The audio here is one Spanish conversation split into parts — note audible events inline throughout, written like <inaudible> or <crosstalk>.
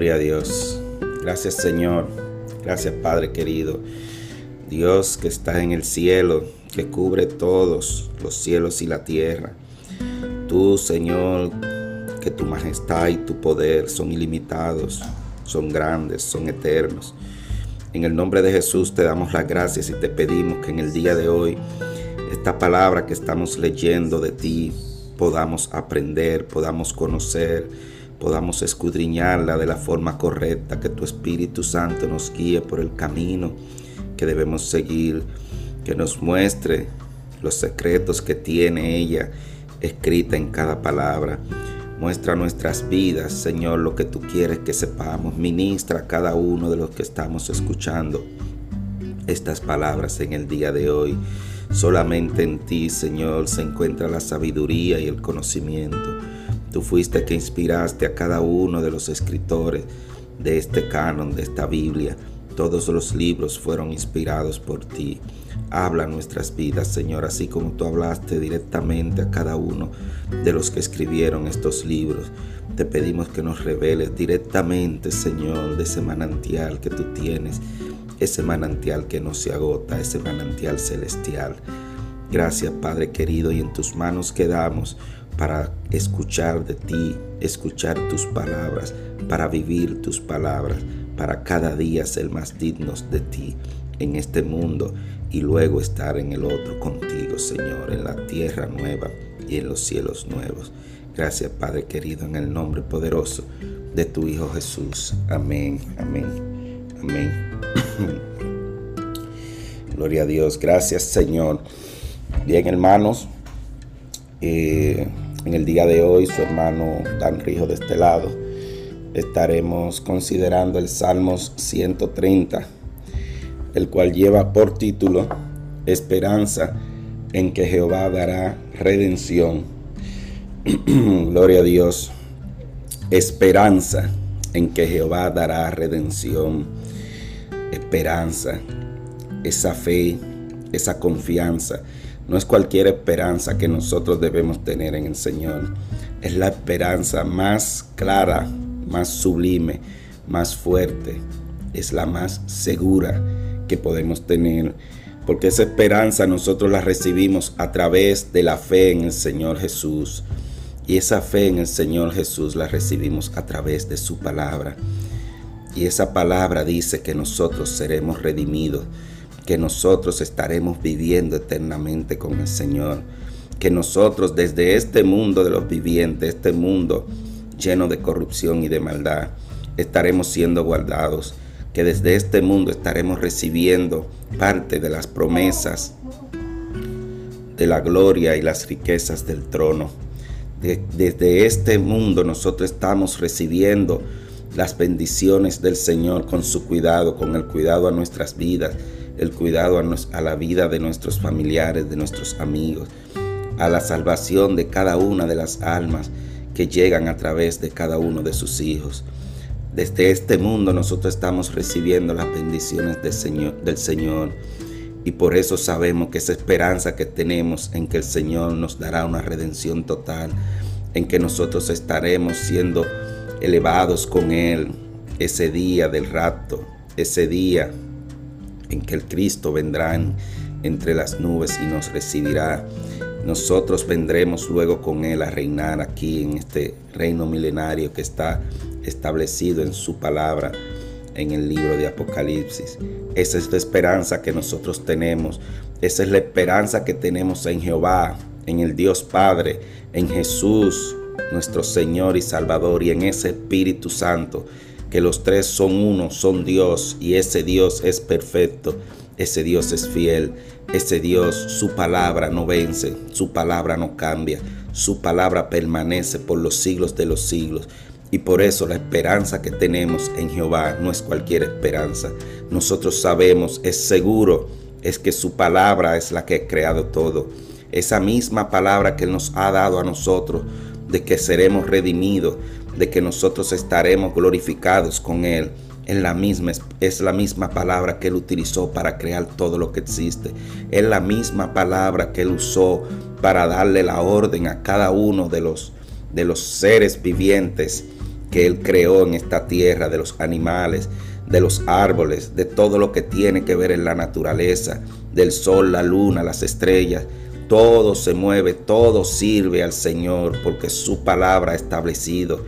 Gloria a Dios. Gracias Señor. Gracias Padre querido. Dios que está en el cielo, que cubre todos los cielos y la tierra. Tú Señor, que tu majestad y tu poder son ilimitados, son grandes, son eternos. En el nombre de Jesús te damos las gracias y te pedimos que en el día de hoy esta palabra que estamos leyendo de ti podamos aprender, podamos conocer, podamos escudriñarla de la forma correcta, que tu Espíritu Santo nos guíe por el camino que debemos seguir, que nos muestre los secretos que tiene ella escrita en cada palabra. Muestra nuestras vidas, Señor, lo que tú quieres que sepamos. Ministra a cada uno de los que estamos escuchando estas palabras en el día de hoy. Solamente en ti, Señor, se encuentra la sabiduría y el conocimiento. Tú fuiste que inspiraste a cada uno de los escritores de este canon, de esta Biblia. Todos los libros fueron inspirados por ti. Habla nuestras vidas, Señor, así como tú hablaste directamente a cada uno de los que escribieron estos libros. Te pedimos que nos reveles directamente, Señor, de ese manantial que tú tienes, ese manantial que no se agota, ese manantial celestial. Gracias, Padre querido, y en tus manos quedamos para escuchar de ti, escuchar tus palabras, para vivir tus palabras, para cada día ser más dignos de ti en este mundo y luego estar en el otro contigo, Señor, en la tierra nueva y en los cielos nuevos. Gracias, Padre querido, en el nombre poderoso de tu Hijo Jesús. Amén, amén, amén. <coughs> Gloria a Dios. Gracias, Señor. Bien, hermanos. Eh, en el día de hoy, su hermano Dan Rijo de este lado, estaremos considerando el Salmos 130, el cual lleva por título Esperanza en que Jehová dará redención. <clears throat> Gloria a Dios. Esperanza en que Jehová dará redención. Esperanza, esa fe, esa confianza no es cualquier esperanza que nosotros debemos tener en el Señor. Es la esperanza más clara, más sublime, más fuerte. Es la más segura que podemos tener. Porque esa esperanza nosotros la recibimos a través de la fe en el Señor Jesús. Y esa fe en el Señor Jesús la recibimos a través de su palabra. Y esa palabra dice que nosotros seremos redimidos que nosotros estaremos viviendo eternamente con el Señor. Que nosotros desde este mundo de los vivientes, este mundo lleno de corrupción y de maldad, estaremos siendo guardados. Que desde este mundo estaremos recibiendo parte de las promesas de la gloria y las riquezas del trono. desde este mundo nosotros estamos recibiendo las bendiciones del Señor con su cuidado, con el cuidado a nuestras vidas, el cuidado a, la vida de nuestros familiares, de nuestros amigos, a la salvación de cada una de las almas que llegan a través de cada uno de sus hijos. Desde este mundo nosotros estamos recibiendo las bendiciones del Señor, del Señor y por eso sabemos que esa esperanza que tenemos en que el Señor nos dará una redención total, en que nosotros estaremos siendo elevados con Él ese día del rapto, ese día en que el Cristo vendrá entre las nubes y nos recibirá. Nosotros vendremos luego con Él a reinar aquí en este reino milenario que está establecido en su palabra en el libro de Apocalipsis. Esa es la esperanza que nosotros tenemos. Esa es la esperanza que tenemos en Jehová, en el Dios Padre, en Jesús, nuestro Señor y Salvador, y en ese Espíritu Santo que los tres son uno, son Dios y ese Dios es perfecto, ese Dios es fiel, ese Dios, su palabra no vence, su palabra no cambia, su palabra permanece por los siglos de los siglos. Y por eso la esperanza que tenemos en Jehová no es cualquier esperanza. Nosotros sabemos, es seguro, es que su palabra es la que ha creado todo. Esa misma palabra que nos ha dado a nosotros de que seremos redimidos, de que nosotros estaremos glorificados con Él. Es la, misma, es la misma palabra que Él utilizó para crear todo lo que existe. Es la misma palabra que Él usó para darle la orden a cada uno de los, de los seres vivientes que Él creó en esta tierra, de los animales, de los árboles, de todo lo que tiene que ver en la naturaleza, del sol, la luna, las estrellas. Todo se mueve, todo sirve al Señor porque su palabra ha establecido.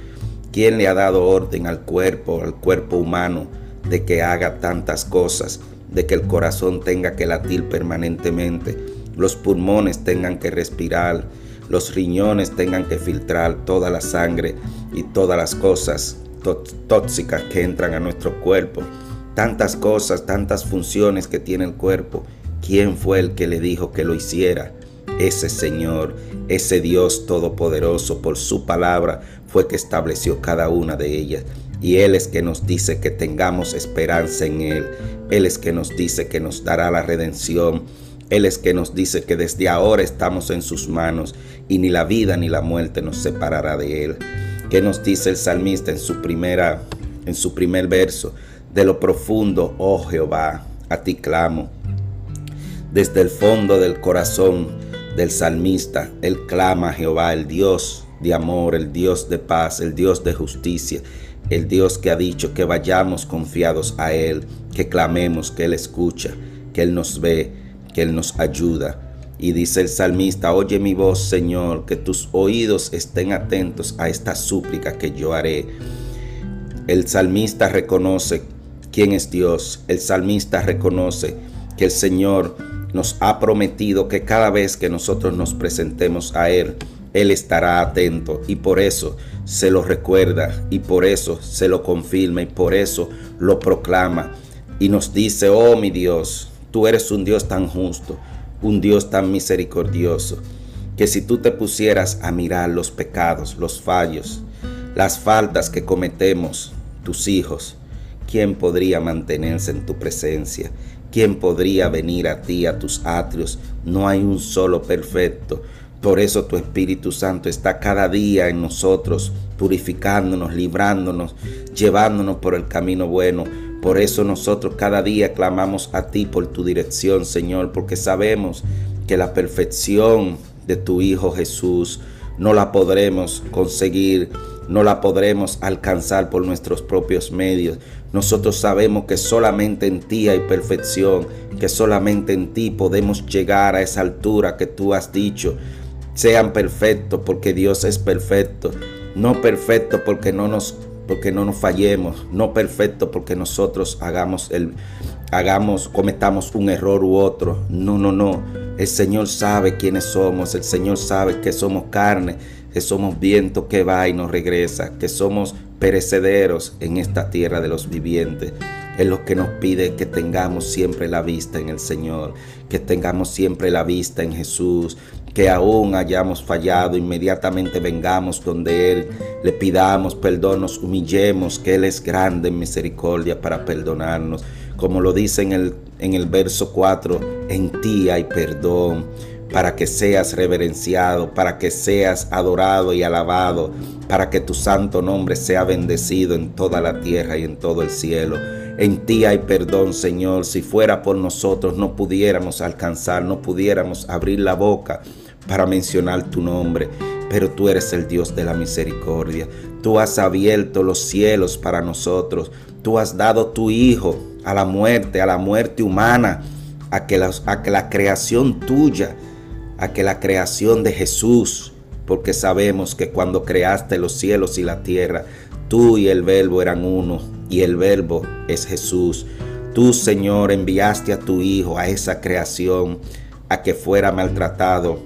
¿Quién le ha dado orden al cuerpo, al cuerpo humano, de que haga tantas cosas, de que el corazón tenga que latir permanentemente, los pulmones tengan que respirar, los riñones tengan que filtrar toda la sangre y todas las cosas tóxicas que entran a nuestro cuerpo. Tantas cosas, tantas funciones que tiene el cuerpo. ¿Quién fue el que le dijo que lo hiciera? Ese Señor, ese Dios todopoderoso, por su palabra fue que estableció cada una de ellas. Y Él es que nos dice que tengamos esperanza en Él. Él es que nos dice que nos dará la redención. Él es que nos dice que desde ahora estamos en sus manos y ni la vida ni la muerte nos separará de Él. ¿Qué nos dice el salmista en su primera en su primer verso? De lo profundo, oh Jehová, a ti clamo. Desde el fondo del corazón del salmista, él clama a Jehová, el Dios de amor, el Dios de paz, el Dios de justicia, el Dios que ha dicho que vayamos confiados a Él, que clamemos, que Él escucha, que Él nos ve, que Él nos ayuda. Y dice el salmista, oye mi voz, Señor, que tus oídos estén atentos a esta súplica que yo haré. El salmista reconoce quién es Dios. El salmista reconoce que el Señor nos ha prometido que cada vez que nosotros nos presentemos a Él, Él estará atento y por eso se lo recuerda y por eso se lo confirma y por eso lo proclama y nos dice, oh mi Dios, tú eres un Dios tan justo, un Dios tan misericordioso, que si tú te pusieras a mirar los pecados, los fallos, las faltas que cometemos tus hijos, ¿quién podría mantenerse en tu presencia? ¿Quién podría venir a ti, a tus atrios? No hay un solo perfecto. Por eso tu Espíritu Santo está cada día en nosotros, purificándonos, librándonos, llevándonos por el camino bueno, por eso nosotros cada día clamamos a ti por tu dirección, Señor, porque sabemos que la perfección de tu Hijo Jesús no la podremos conseguir, no la podremos alcanzar por nuestros propios medios. Nosotros sabemos que solamente en ti hay perfección, que solamente en ti podemos llegar a esa altura que tú has dicho. Sean perfectos porque Dios es perfecto, no perfecto porque no nos porque no nos fallemos, no perfecto porque nosotros hagamos el hagamos cometamos un error u otro. No, no, no. El Señor sabe quiénes somos, el Señor sabe que somos carne, que somos viento que va y nos regresa, que somos perecederos en esta tierra de los vivientes. Es lo que nos pide que tengamos siempre la vista en el Señor, que tengamos siempre la vista en Jesús, que aún hayamos fallado, inmediatamente vengamos donde Él, le pidamos perdón, nos humillemos, que Él es grande en misericordia para perdonarnos. Como lo dice en el, en el verso 4, en ti hay perdón para que seas reverenciado, para que seas adorado y alabado, para que tu santo nombre sea bendecido en toda la tierra y en todo el cielo. En ti hay perdón, Señor. Si fuera por nosotros no pudiéramos alcanzar, no pudiéramos abrir la boca para mencionar tu nombre, pero tú eres el Dios de la misericordia. Tú has abierto los cielos para nosotros. Tú has dado tu Hijo a la muerte, a la muerte humana, a que la, que la creación tuya, a que la creación de Jesús, porque sabemos que cuando creaste los cielos y la tierra, tú y el verbo eran uno, y el verbo es Jesús. Tú, Señor, enviaste a tu Hijo a esa creación, a que fuera maltratado,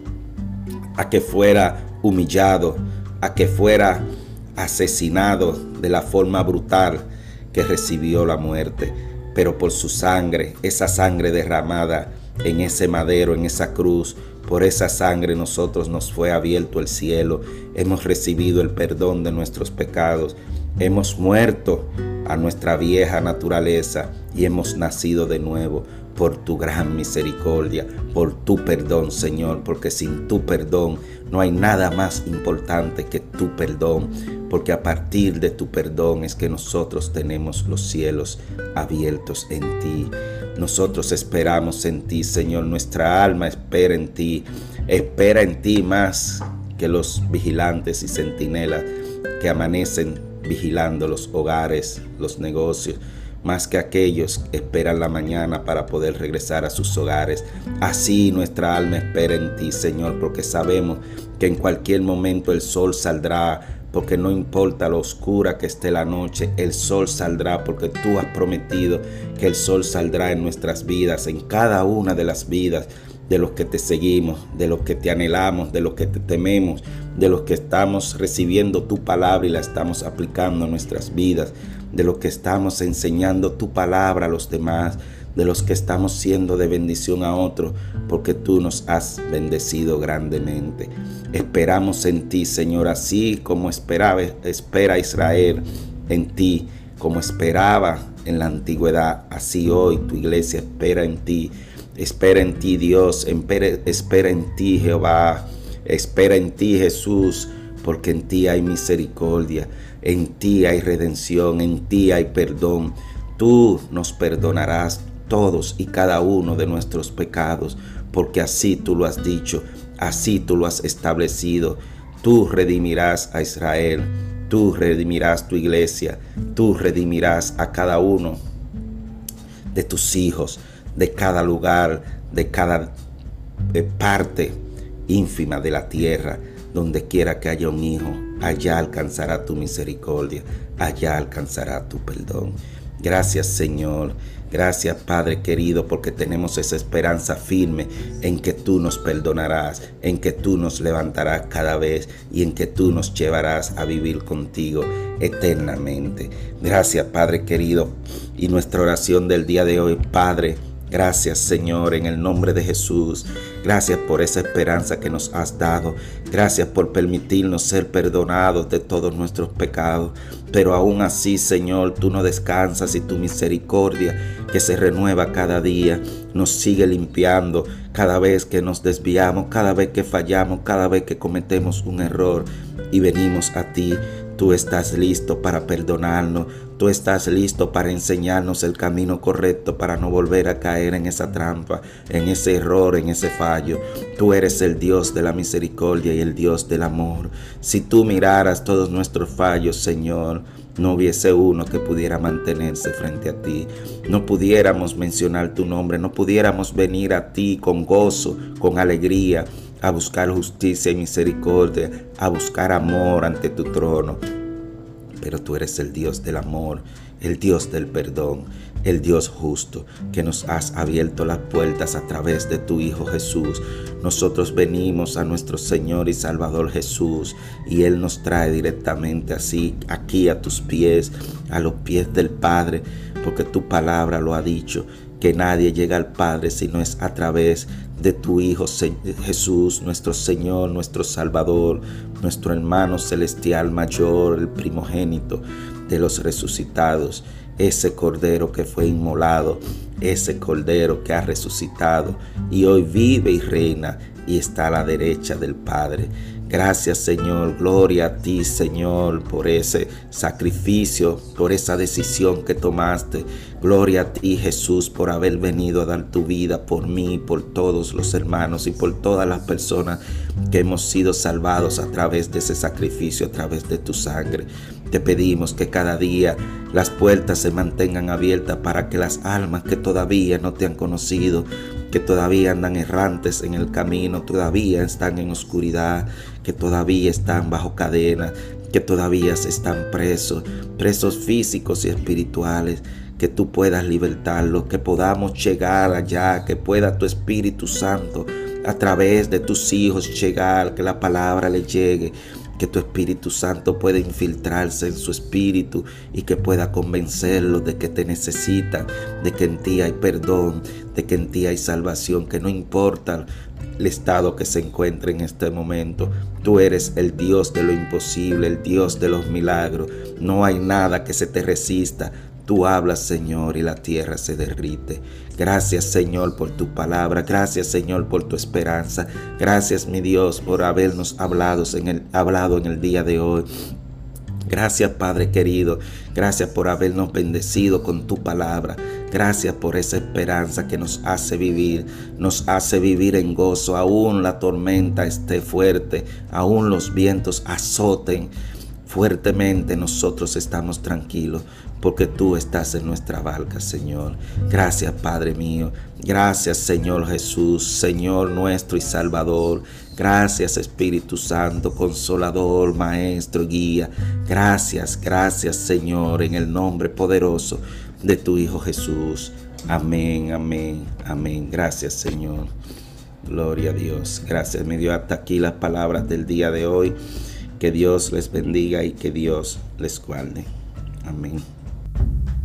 a que fuera humillado, a que fuera asesinado de la forma brutal que recibió la muerte. Pero por su sangre, esa sangre derramada en ese madero, en esa cruz, por esa sangre nosotros nos fue abierto el cielo, hemos recibido el perdón de nuestros pecados, hemos muerto a nuestra vieja naturaleza y hemos nacido de nuevo por tu gran misericordia, por tu perdón, Señor, porque sin tu perdón no hay nada más importante que tu perdón, porque a partir de tu perdón es que nosotros tenemos los cielos abiertos en ti. Nosotros esperamos en ti, Señor, nuestra alma espera en ti, espera en ti más que los vigilantes y centinelas que amanecen vigilando los hogares, los negocios, más que aquellos que esperan la mañana para poder regresar a sus hogares. Así nuestra alma espera en ti, Señor, porque sabemos que en cualquier momento el sol saldrá, porque no importa lo oscura que esté la noche, el sol saldrá, porque tú has prometido que el sol saldrá en nuestras vidas, en cada una de las vidas de los que te seguimos, de los que te anhelamos, de los que te tememos, de los que estamos recibiendo tu palabra y la estamos aplicando en nuestras vidas, de los que estamos enseñando tu palabra a los demás, de los que estamos siendo de bendición a otros, porque tú nos has bendecido grandemente. Esperamos en ti, Señor, así como esperaba, espera Israel en ti, como esperaba en la antigüedad, así hoy tu iglesia espera en ti. Espera en ti, Dios, espera en ti, Jehová, espera en ti, Jesús, porque en ti hay misericordia, en ti hay redención, en ti hay perdón. Tú nos perdonarás todos y cada uno de nuestros pecados, porque así tú lo has dicho, así tú lo has establecido. Tú redimirás a Israel, tú redimirás tu iglesia, tú redimirás a cada uno de tus hijos de cada lugar, de cada eh, parte ínfima de la tierra, donde quiera que haya un hijo, allá alcanzará tu misericordia, allá alcanzará tu perdón. Gracias Señor, gracias Padre querido, porque tenemos esa esperanza firme en que tú nos perdonarás, en que tú nos levantarás cada vez y en que tú nos llevarás a vivir contigo eternamente. Gracias Padre querido. Y nuestra oración del día de hoy, Padre, Gracias Señor en el nombre de Jesús. Gracias por esa esperanza que nos has dado. Gracias por permitirnos ser perdonados de todos nuestros pecados. Pero aún así Señor, tú no descansas y tu misericordia que se renueva cada día nos sigue limpiando cada vez que nos desviamos, cada vez que fallamos, cada vez que cometemos un error y venimos a ti. Tú estás listo para perdonarnos, tú estás listo para enseñarnos el camino correcto para no volver a caer en esa trampa, en ese error, en ese fallo. Tú eres el Dios de la misericordia y el Dios del amor. Si tú miraras todos nuestros fallos, Señor, no hubiese uno que pudiera mantenerse frente a ti. No pudiéramos mencionar tu nombre, no pudiéramos venir a ti con gozo, con alegría a buscar justicia y misericordia, a buscar amor ante tu trono. Pero tú eres el Dios del amor, el Dios del perdón, el Dios justo, que nos has abierto las puertas a través de tu Hijo Jesús. Nosotros venimos a nuestro Señor y Salvador Jesús y Él nos trae directamente así, aquí a tus pies, a los pies del Padre, porque tu palabra lo ha dicho que nadie llega al Padre si no es a través de tu Hijo Jesús, nuestro Señor, nuestro Salvador, nuestro hermano celestial mayor, el primogénito de los resucitados, ese Cordero que fue inmolado, ese Cordero que ha resucitado y hoy vive y reina y está a la derecha del Padre. Gracias Señor, gloria a ti Señor por ese sacrificio, por esa decisión que tomaste. Gloria a ti Jesús por haber venido a dar tu vida por mí, por todos los hermanos y por todas las personas que hemos sido salvados a través de ese sacrificio, a través de tu sangre. Te pedimos que cada día las puertas se mantengan abiertas para que las almas que todavía no te han conocido, que todavía andan errantes en el camino, todavía están en oscuridad, que todavía están bajo cadena, que todavía están presos, presos físicos y espirituales, que tú puedas libertarlos, que podamos llegar allá, que pueda tu Espíritu Santo a través de tus hijos llegar, que la palabra le llegue, que tu Espíritu Santo pueda infiltrarse en su espíritu y que pueda convencerlos de que te necesitan, de que en ti hay perdón, de que en ti hay salvación, que no importa el estado que se encuentre en este momento. Tú eres el Dios de lo imposible, el Dios de los milagros. No hay nada que se te resista. Tú hablas, Señor, y la tierra se derrite. Gracias, Señor, por tu palabra. Gracias, Señor, por tu esperanza. Gracias, mi Dios, por habernos hablado en el, hablado en el día de hoy. Gracias Padre querido, gracias por habernos bendecido con tu palabra. Gracias por esa esperanza que nos hace vivir, nos hace vivir en gozo. Aún la tormenta esté fuerte, aún los vientos azoten fuertemente nosotros estamos tranquilos porque tú estás en nuestra barca, Señor. Gracias, Padre mío. Gracias, Señor Jesús, Señor nuestro y Salvador. Gracias, Espíritu Santo, Consolador, Maestro, Guía. Gracias, gracias, Señor, en el nombre poderoso de tu Hijo Jesús. Amén, amén, amén. Gracias, Señor. Gloria a Dios. Gracias. Me dio hasta aquí las palabras del día de hoy. Que Dios les bendiga y que Dios les guarde. Amén. Thank you.